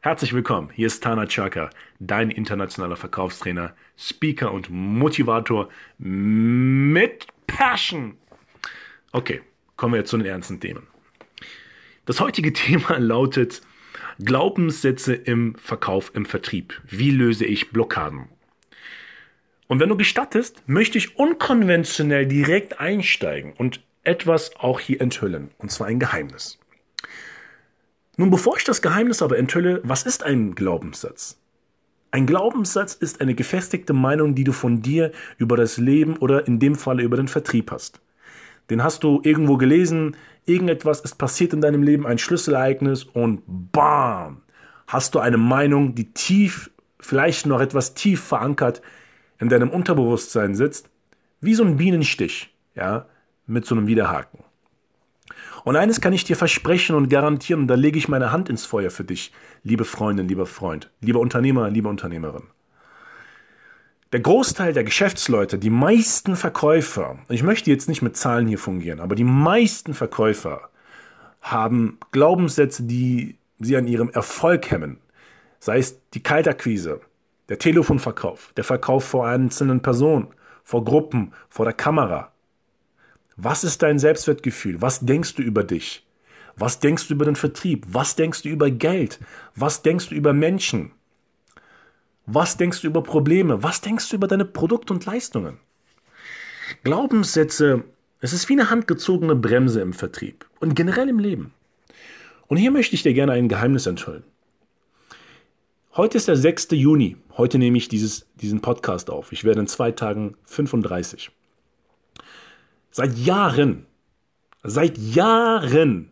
Herzlich willkommen, hier ist Tana Chaka, dein internationaler Verkaufstrainer, Speaker und Motivator mit Passion. Okay, kommen wir jetzt zu den ernsten Themen. Das heutige Thema lautet Glaubenssätze im Verkauf, im Vertrieb. Wie löse ich Blockaden? Und wenn du gestattest, möchte ich unkonventionell direkt einsteigen und etwas auch hier enthüllen, und zwar ein Geheimnis. Nun, bevor ich das Geheimnis aber enthülle, was ist ein Glaubenssatz? Ein Glaubenssatz ist eine gefestigte Meinung, die du von dir über das Leben oder in dem Falle über den Vertrieb hast. Den hast du irgendwo gelesen, irgendetwas ist passiert in deinem Leben, ein Schlüsselereignis und bam, hast du eine Meinung, die tief, vielleicht noch etwas tief verankert in deinem Unterbewusstsein sitzt, wie so ein Bienenstich, ja, mit so einem Widerhaken. Und eines kann ich dir versprechen und garantieren, und da lege ich meine Hand ins Feuer für dich, liebe Freundin, lieber Freund, lieber Unternehmer, liebe Unternehmerin. Der Großteil der Geschäftsleute, die meisten Verkäufer, ich möchte jetzt nicht mit Zahlen hier fungieren, aber die meisten Verkäufer haben Glaubenssätze, die sie an ihrem Erfolg hemmen. Sei es die Kaltakquise, der Telefonverkauf, der Verkauf vor einzelnen Personen, vor Gruppen, vor der Kamera, was ist dein Selbstwertgefühl? Was denkst du über dich? Was denkst du über den Vertrieb? Was denkst du über Geld? Was denkst du über Menschen? Was denkst du über Probleme? Was denkst du über deine Produkte und Leistungen? Glaubenssätze, es ist wie eine handgezogene Bremse im Vertrieb und generell im Leben. Und hier möchte ich dir gerne ein Geheimnis enthüllen. Heute ist der 6. Juni. Heute nehme ich dieses, diesen Podcast auf. Ich werde in zwei Tagen 35. Seit Jahren, seit Jahren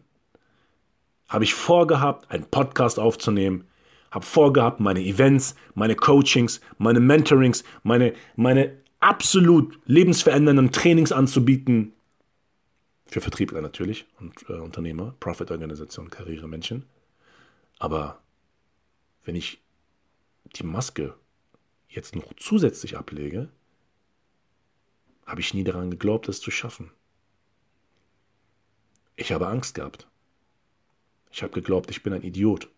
habe ich vorgehabt, einen Podcast aufzunehmen, habe vorgehabt, meine Events, meine Coachings, meine Mentorings, meine, meine absolut lebensverändernden Trainings anzubieten. Für Vertriebler natürlich und äh, Unternehmer, Profitorganisation, Karrieremenschen. Aber wenn ich die Maske jetzt noch zusätzlich ablege, habe ich nie daran geglaubt, es zu schaffen. Ich habe Angst gehabt. Ich habe geglaubt, ich bin ein Idiot.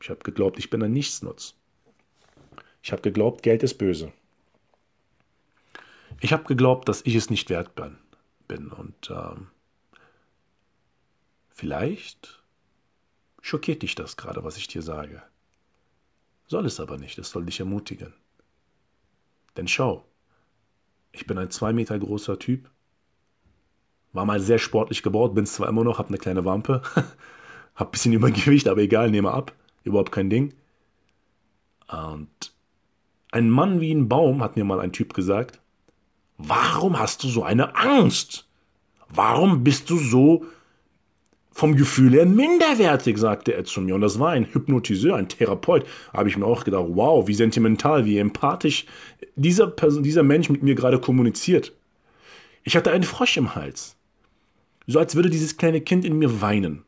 Ich habe geglaubt, ich bin ein Nichtsnutz. Ich habe geglaubt, Geld ist böse. Ich habe geglaubt, dass ich es nicht wert bin. Und ähm, vielleicht schockiert dich das gerade, was ich dir sage. Soll es aber nicht, es soll dich ermutigen. Denn schau, ich bin ein zwei Meter großer Typ. War mal sehr sportlich gebaut, bin es zwar immer noch, hab eine kleine Wampe. hab ein bisschen Übergewicht, aber egal, nehme ab. Überhaupt kein Ding. Und ein Mann wie ein Baum, hat mir mal ein Typ gesagt. Warum hast du so eine Angst? Warum bist du so vom Gefühl her minderwertig, sagte er zu mir. Und das war ein Hypnotiseur, ein Therapeut. Habe ich mir auch gedacht, wow, wie sentimental, wie empathisch dieser, Person, dieser Mensch mit mir gerade kommuniziert. Ich hatte einen Frosch im Hals. So als würde dieses kleine Kind in mir weinen.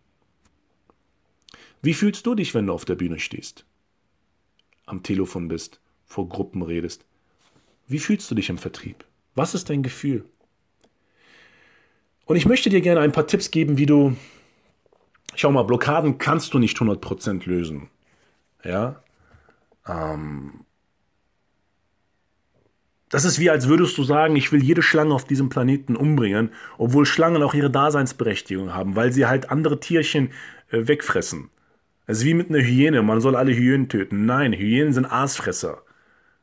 Wie fühlst du dich, wenn du auf der Bühne stehst? Am Telefon bist, vor Gruppen redest? Wie fühlst du dich im Vertrieb? Was ist dein Gefühl? Und ich möchte dir gerne ein paar Tipps geben, wie du schau mal, Blockaden kannst du nicht 100% lösen. Ja. Ähm, das ist wie, als würdest du sagen, ich will jede Schlange auf diesem Planeten umbringen, obwohl Schlangen auch ihre Daseinsberechtigung haben, weil sie halt andere Tierchen äh, wegfressen. Es ist wie mit einer Hyäne, man soll alle Hyänen töten. Nein, Hyänen sind Aasfresser.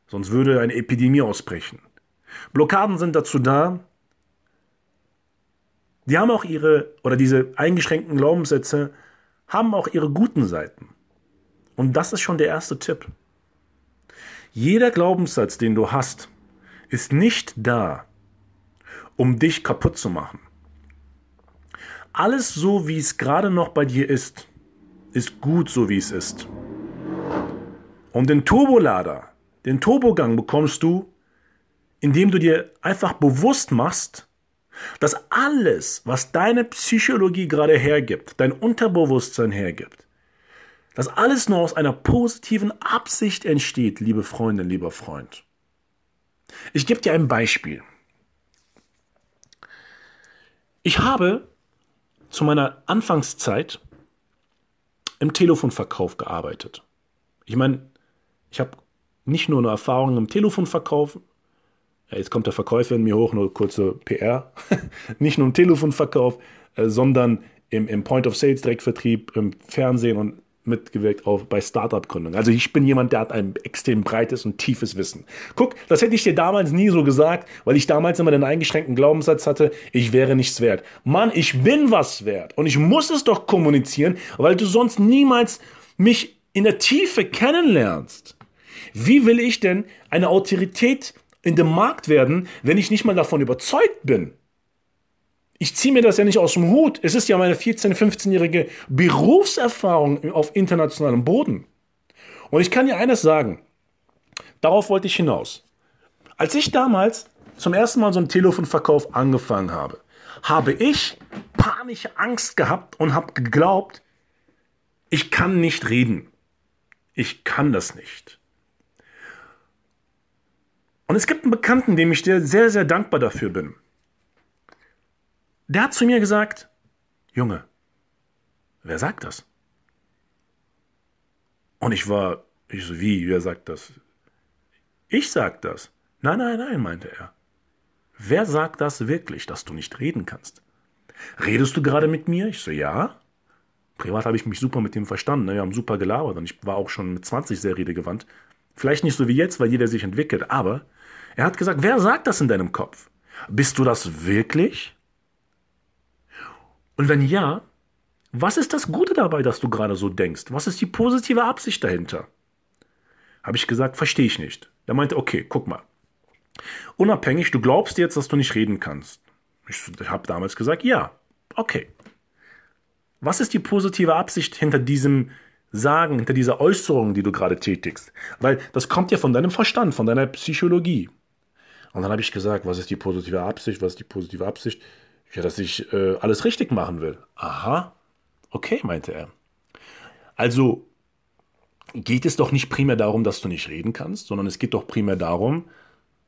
Sonst würde eine Epidemie ausbrechen. Blockaden sind dazu da, die haben auch ihre, oder diese eingeschränkten Glaubenssätze haben auch ihre guten Seiten. Und das ist schon der erste Tipp. Jeder Glaubenssatz, den du hast, ist nicht da, um dich kaputt zu machen. Alles so, wie es gerade noch bei dir ist, ist gut so, wie es ist. Und den Turbolader, den Turbogang bekommst du, indem du dir einfach bewusst machst, dass alles, was deine Psychologie gerade hergibt, dein Unterbewusstsein hergibt, dass alles nur aus einer positiven Absicht entsteht, liebe Freundin, lieber Freund. Ich gebe dir ein Beispiel. Ich habe zu meiner Anfangszeit im Telefonverkauf gearbeitet. Ich meine, ich habe nicht nur eine Erfahrung im Telefonverkauf, jetzt kommt der Verkäufer in mir hoch, nur kurze PR, nicht nur im Telefonverkauf, äh, sondern im, im Point-of-Sales-Direktvertrieb, im Fernsehen und mitgewirkt auf, bei Startup-Gründung. Also ich bin jemand, der hat ein extrem breites und tiefes Wissen. Guck, das hätte ich dir damals nie so gesagt, weil ich damals immer den eingeschränkten Glaubenssatz hatte, ich wäre nichts wert. Mann, ich bin was wert und ich muss es doch kommunizieren, weil du sonst niemals mich in der Tiefe kennenlernst. Wie will ich denn eine Autorität in dem Markt werden, wenn ich nicht mal davon überzeugt bin? Ich ziehe mir das ja nicht aus dem Hut. Es ist ja meine 14-, 15-jährige Berufserfahrung auf internationalem Boden. Und ich kann dir eines sagen. Darauf wollte ich hinaus. Als ich damals zum ersten Mal so einen Telefonverkauf angefangen habe, habe ich panische Angst gehabt und habe geglaubt, ich kann nicht reden. Ich kann das nicht. Und es gibt einen Bekannten, dem ich dir sehr, sehr dankbar dafür bin. Der hat zu mir gesagt, Junge, wer sagt das? Und ich war, ich so, wie, wer sagt das? Ich sag das. Nein, nein, nein, meinte er. Wer sagt das wirklich, dass du nicht reden kannst? Redest du gerade mit mir? Ich so, ja. Privat habe ich mich super mit dem verstanden. Ne? Wir haben super gelabert und ich war auch schon mit 20 sehr redegewandt. Vielleicht nicht so wie jetzt, weil jeder sich entwickelt, aber er hat gesagt, wer sagt das in deinem Kopf? Bist du das wirklich? Und wenn ja, was ist das Gute dabei, dass du gerade so denkst? Was ist die positive Absicht dahinter? Habe ich gesagt, verstehe ich nicht. Er meinte, okay, guck mal. Unabhängig, du glaubst jetzt, dass du nicht reden kannst. Ich habe damals gesagt, ja, okay. Was ist die positive Absicht hinter diesem Sagen, hinter dieser Äußerung, die du gerade tätigst? Weil das kommt ja von deinem Verstand, von deiner Psychologie. Und dann habe ich gesagt, was ist die positive Absicht? Was ist die positive Absicht? Ja, dass ich äh, alles richtig machen will. Aha, okay, meinte er. Also geht es doch nicht primär darum, dass du nicht reden kannst, sondern es geht doch primär darum,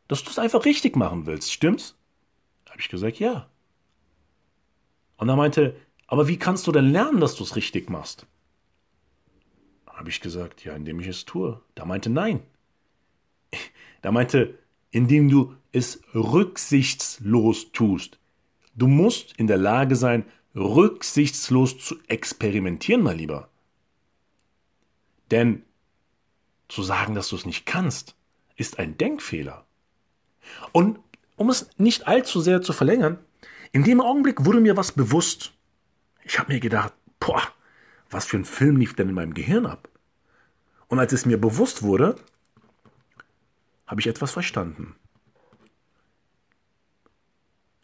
dass du es einfach richtig machen willst. Stimmt's? Habe ich gesagt, ja. Und er meinte, aber wie kannst du denn lernen, dass du es richtig machst? Habe ich gesagt, ja, indem ich es tue. Da meinte, nein. Da meinte, indem du es rücksichtslos tust. Du musst in der Lage sein, rücksichtslos zu experimentieren, mein Lieber. Denn zu sagen, dass du es nicht kannst, ist ein Denkfehler. Und um es nicht allzu sehr zu verlängern, in dem Augenblick wurde mir was bewusst. Ich habe mir gedacht, boah, was für ein Film lief denn in meinem Gehirn ab? Und als es mir bewusst wurde, habe ich etwas verstanden.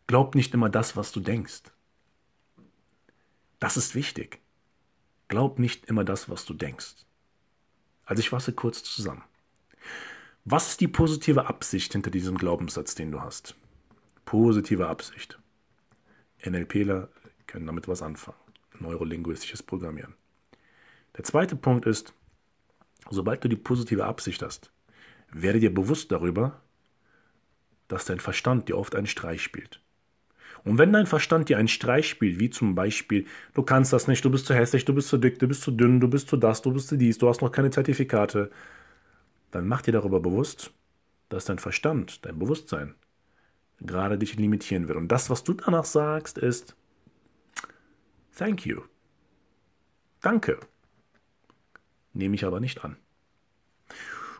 Glaub nicht immer das, was du denkst. Das ist wichtig. Glaub nicht immer das, was du denkst. Also ich fasse kurz zusammen. Was ist die positive Absicht hinter diesem Glaubenssatz, den du hast? Positive Absicht. NLPler können damit was anfangen. Neurolinguistisches Programmieren. Der zweite Punkt ist, sobald du die positive Absicht hast, werde dir bewusst darüber, dass dein Verstand dir oft einen Streich spielt. Und wenn dein Verstand dir einen Streich spielt, wie zum Beispiel, du kannst das nicht, du bist zu hässlich, du bist zu dick, du bist zu dünn, du bist zu das, du bist zu dies, du hast noch keine Zertifikate, dann mach dir darüber bewusst, dass dein Verstand, dein Bewusstsein gerade dich limitieren wird. Und das, was du danach sagst, ist Thank you. Danke. Nehme ich aber nicht an.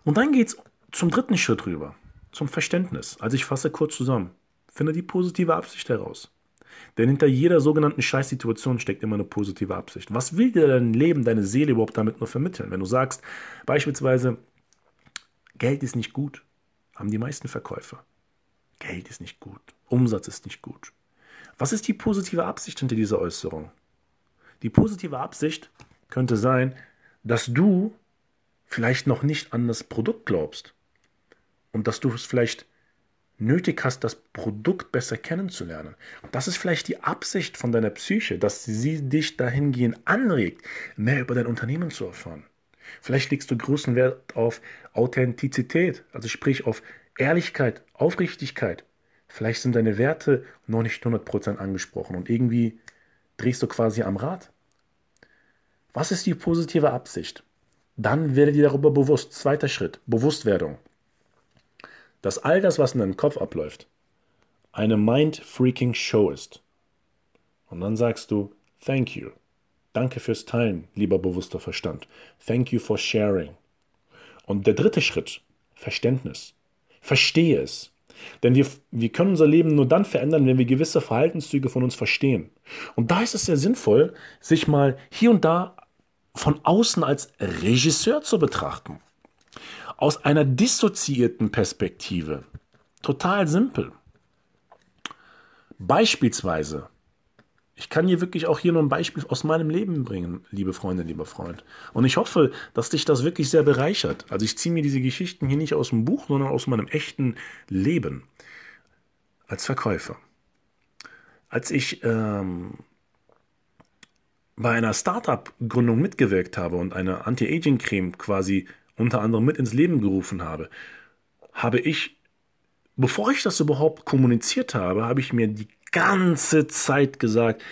Und dann geht es zum dritten Schritt rüber, zum Verständnis. Also ich fasse kurz zusammen. Finde die positive Absicht heraus. Denn hinter jeder sogenannten Scheißsituation steckt immer eine positive Absicht. Was will dir dein Leben, deine Seele überhaupt damit nur vermitteln? Wenn du sagst, beispielsweise, Geld ist nicht gut, haben die meisten Verkäufer. Geld ist nicht gut, Umsatz ist nicht gut. Was ist die positive Absicht hinter dieser Äußerung? Die positive Absicht könnte sein, dass du vielleicht noch nicht an das Produkt glaubst und dass du es vielleicht nötig hast, das Produkt besser kennenzulernen. Das ist vielleicht die Absicht von deiner Psyche, dass sie dich dahingehend anregt, mehr über dein Unternehmen zu erfahren. Vielleicht legst du großen Wert auf Authentizität, also sprich auf Ehrlichkeit, Aufrichtigkeit. Vielleicht sind deine Werte noch nicht 100% angesprochen und irgendwie drehst du quasi am Rad. Was ist die positive Absicht? Dann werde dir darüber bewusst. Zweiter Schritt, Bewusstwerdung. Dass all das, was in deinem Kopf abläuft, eine mind-freaking Show ist. Und dann sagst du, thank you. Danke fürs Teilen, lieber bewusster Verstand. Thank you for sharing. Und der dritte Schritt, Verständnis. Verstehe es. Denn wir, wir können unser Leben nur dann verändern, wenn wir gewisse Verhaltenszüge von uns verstehen. Und da ist es sehr sinnvoll, sich mal hier und da von außen als Regisseur zu betrachten. Aus einer dissoziierten Perspektive. Total simpel. Beispielsweise, ich kann hier wirklich auch hier nur ein Beispiel aus meinem Leben bringen, liebe Freunde, lieber Freund. Und ich hoffe, dass dich das wirklich sehr bereichert. Also ich ziehe mir diese Geschichten hier nicht aus dem Buch, sondern aus meinem echten Leben als Verkäufer. Als ich ähm, bei einer Startup-Gründung mitgewirkt habe und eine Anti-Aging-Creme quasi unter anderem mit ins Leben gerufen habe, habe ich, bevor ich das überhaupt kommuniziert habe, habe ich mir die ganze Zeit gesagt,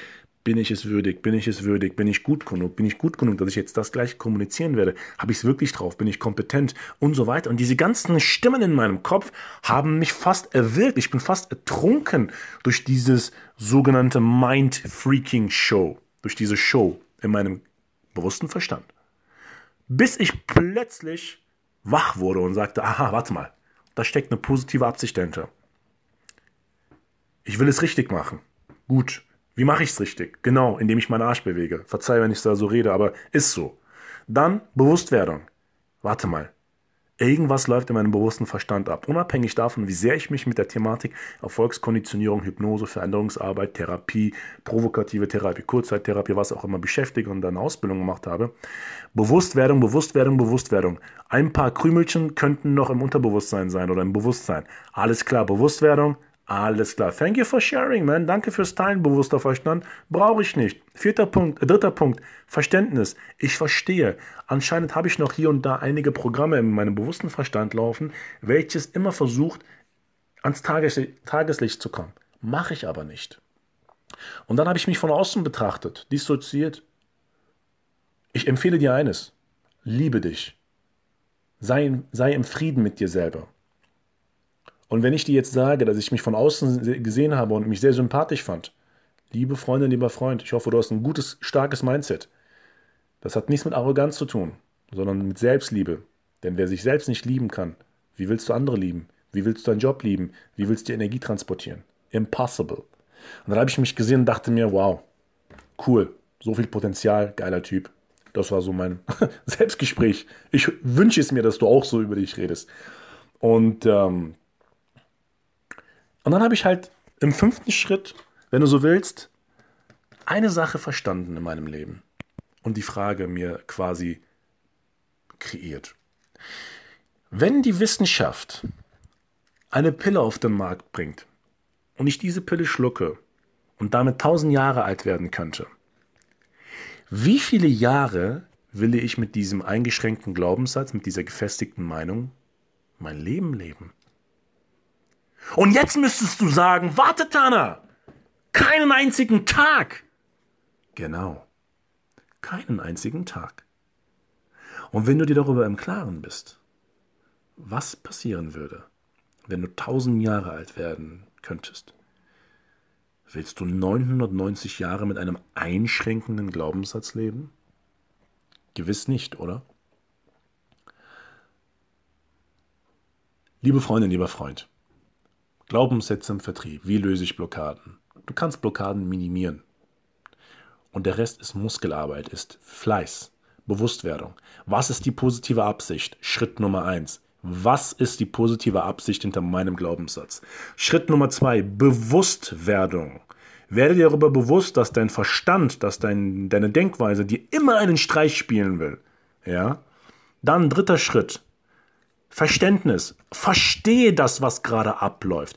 bin ich es würdig, bin ich es würdig, bin ich gut genug, bin ich gut genug, dass ich jetzt das gleich kommunizieren werde, habe ich es wirklich drauf, bin ich kompetent? Und so weiter. Und diese ganzen Stimmen in meinem Kopf haben mich fast erwirkt, ich bin fast ertrunken durch dieses sogenannte Mind-Freaking-Show durch diese Show in meinem bewussten Verstand. Bis ich plötzlich wach wurde und sagte, aha, warte mal, da steckt eine positive Absicht dahinter. Ich will es richtig machen. Gut. Wie mache ich es richtig? Genau, indem ich meinen Arsch bewege. Verzeih, wenn ich da so rede, aber ist so. Dann Bewusstwerdung. Warte mal. Irgendwas läuft in meinem bewussten Verstand ab. Unabhängig davon, wie sehr ich mich mit der Thematik Erfolgskonditionierung, Hypnose, Veränderungsarbeit, Therapie, provokative Therapie, Kurzzeittherapie, was auch immer beschäftige und eine Ausbildung gemacht habe. Bewusstwerdung, Bewusstwerdung, Bewusstwerdung. Ein paar Krümelchen könnten noch im Unterbewusstsein sein oder im Bewusstsein. Alles klar, Bewusstwerdung, alles klar. Thank you for sharing, man. Danke fürs Teilen, bewusster Verstand. Brauche ich nicht. Vierter Punkt, äh, dritter Punkt. Verständnis. Ich verstehe. Anscheinend habe ich noch hier und da einige Programme in meinem bewussten Verstand laufen, welches immer versucht, ans Tageslicht zu kommen. Mache ich aber nicht. Und dann habe ich mich von außen betrachtet, dissoziiert. Ich empfehle dir eines. Liebe dich. Sei, sei im Frieden mit dir selber. Und wenn ich dir jetzt sage, dass ich mich von außen gesehen habe und mich sehr sympathisch fand, liebe Freundin, lieber Freund, ich hoffe, du hast ein gutes, starkes Mindset. Das hat nichts mit Arroganz zu tun, sondern mit Selbstliebe. Denn wer sich selbst nicht lieben kann, wie willst du andere lieben? Wie willst du deinen Job lieben? Wie willst du die Energie transportieren? Impossible. Und dann habe ich mich gesehen und dachte mir, wow, cool, so viel Potenzial, geiler Typ. Das war so mein Selbstgespräch. Ich wünsche es mir, dass du auch so über dich redest. Und ähm, und dann habe ich halt im fünften Schritt, wenn du so willst, eine Sache verstanden in meinem Leben und die Frage mir quasi kreiert. Wenn die Wissenschaft eine Pille auf den Markt bringt und ich diese Pille schlucke und damit tausend Jahre alt werden könnte, wie viele Jahre will ich mit diesem eingeschränkten Glaubenssatz, mit dieser gefestigten Meinung mein Leben leben? Und jetzt müsstest du sagen, warte Tana, keinen einzigen Tag. Genau, keinen einzigen Tag. Und wenn du dir darüber im Klaren bist, was passieren würde, wenn du tausend Jahre alt werden könntest, willst du 990 Jahre mit einem einschränkenden Glaubenssatz leben? Gewiss nicht, oder? Liebe Freundin, lieber Freund, Glaubenssätze im Vertrieb. Wie löse ich Blockaden? Du kannst Blockaden minimieren. Und der Rest ist Muskelarbeit, ist Fleiß, Bewusstwerdung. Was ist die positive Absicht? Schritt Nummer eins. Was ist die positive Absicht hinter meinem Glaubenssatz? Schritt Nummer zwei, Bewusstwerdung. Werde dir darüber bewusst, dass dein Verstand, dass dein, deine Denkweise dir immer einen Streich spielen will. Ja? Dann dritter Schritt. Verständnis. Verstehe das, was gerade abläuft.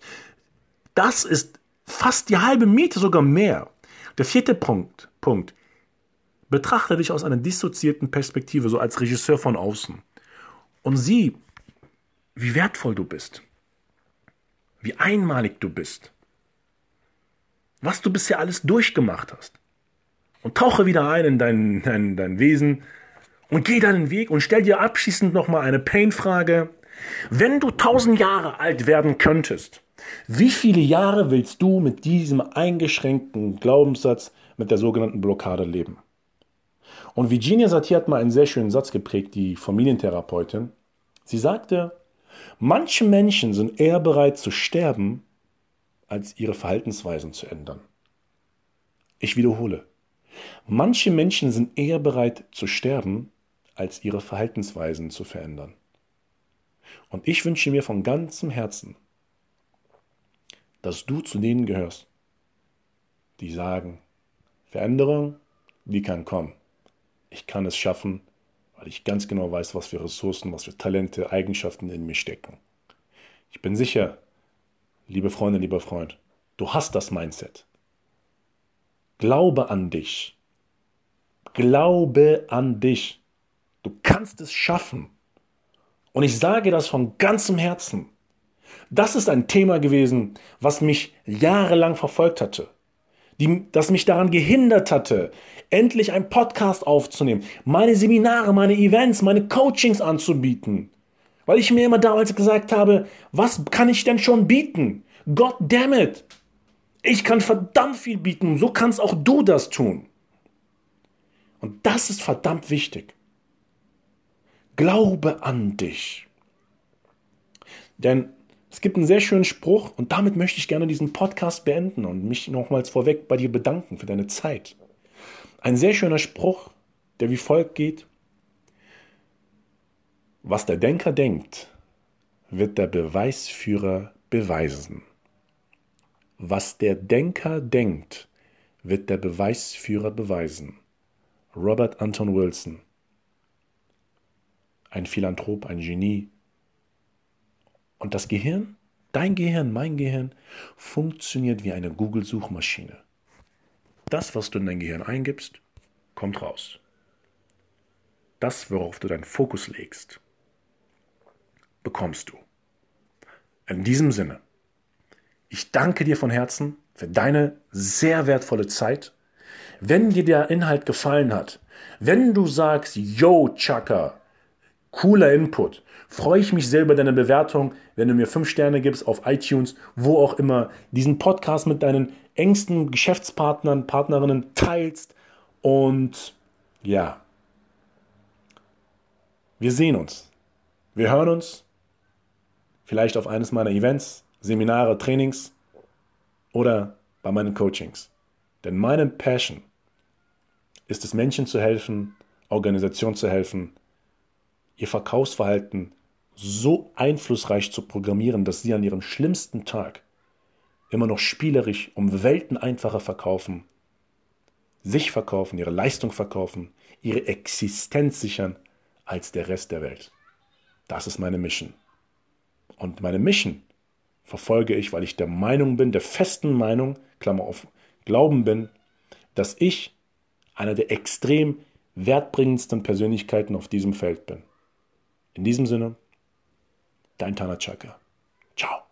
Das ist fast die halbe Miete, sogar mehr. Der vierte Punkt, Punkt. Betrachte dich aus einer dissoziierten Perspektive, so als Regisseur von außen. Und sieh, wie wertvoll du bist. Wie einmalig du bist. Was du bisher alles durchgemacht hast. Und tauche wieder ein in dein, dein, dein Wesen und geh deinen Weg und stell dir abschließend nochmal eine Pain-Frage. Wenn du tausend Jahre alt werden könntest, wie viele Jahre willst du mit diesem eingeschränkten Glaubenssatz, mit der sogenannten Blockade leben? Und Virginia Satir hat mal einen sehr schönen Satz geprägt, die Familientherapeutin. Sie sagte, manche Menschen sind eher bereit zu sterben, als ihre Verhaltensweisen zu ändern. Ich wiederhole, manche Menschen sind eher bereit zu sterben, als ihre Verhaltensweisen zu verändern. Und ich wünsche mir von ganzem Herzen, dass du zu denen gehörst, die sagen, Veränderung, die kann kommen. Ich kann es schaffen, weil ich ganz genau weiß, was für Ressourcen, was für Talente, Eigenschaften in mir stecken. Ich bin sicher, liebe Freundin, lieber Freund, du hast das Mindset. Glaube an dich. Glaube an dich. Du kannst es schaffen. Und ich sage das von ganzem Herzen. Das ist ein Thema gewesen, was mich jahrelang verfolgt hatte, die, das mich daran gehindert hatte, endlich einen Podcast aufzunehmen, meine Seminare, meine Events, meine Coachings anzubieten. Weil ich mir immer damals gesagt habe, was kann ich denn schon bieten? God damn it! Ich kann verdammt viel bieten, so kannst auch du das tun. Und das ist verdammt wichtig. Glaube an dich. Denn es gibt einen sehr schönen Spruch und damit möchte ich gerne diesen Podcast beenden und mich nochmals vorweg bei dir bedanken für deine Zeit. Ein sehr schöner Spruch, der wie folgt geht. Was der Denker denkt, wird der Beweisführer beweisen. Was der Denker denkt, wird der Beweisführer beweisen. Robert Anton Wilson ein Philanthrop, ein Genie. Und das Gehirn, dein Gehirn, mein Gehirn, funktioniert wie eine Google-Suchmaschine. Das, was du in dein Gehirn eingibst, kommt raus. Das, worauf du deinen Fokus legst, bekommst du. In diesem Sinne, ich danke dir von Herzen für deine sehr wertvolle Zeit. Wenn dir der Inhalt gefallen hat, wenn du sagst, yo, Chaka, Cooler Input. Freue ich mich sehr über deine Bewertung, wenn du mir fünf Sterne gibst auf iTunes, wo auch immer, diesen Podcast mit deinen engsten Geschäftspartnern, Partnerinnen teilst. Und ja, wir sehen uns. Wir hören uns. Vielleicht auf eines meiner Events, Seminare, Trainings oder bei meinen Coachings. Denn meine Passion ist es, Menschen zu helfen, Organisationen zu helfen, ihr Verkaufsverhalten so einflussreich zu programmieren, dass sie an ihrem schlimmsten Tag immer noch spielerisch um Welten einfacher verkaufen, sich verkaufen, ihre Leistung verkaufen, ihre Existenz sichern als der Rest der Welt. Das ist meine Mission. Und meine Mission verfolge ich, weil ich der Meinung bin, der festen Meinung, Klammer auf, Glauben bin, dass ich einer der extrem wertbringendsten Persönlichkeiten auf diesem Feld bin. In diesem Sinne, dein Tanachaka. Ciao.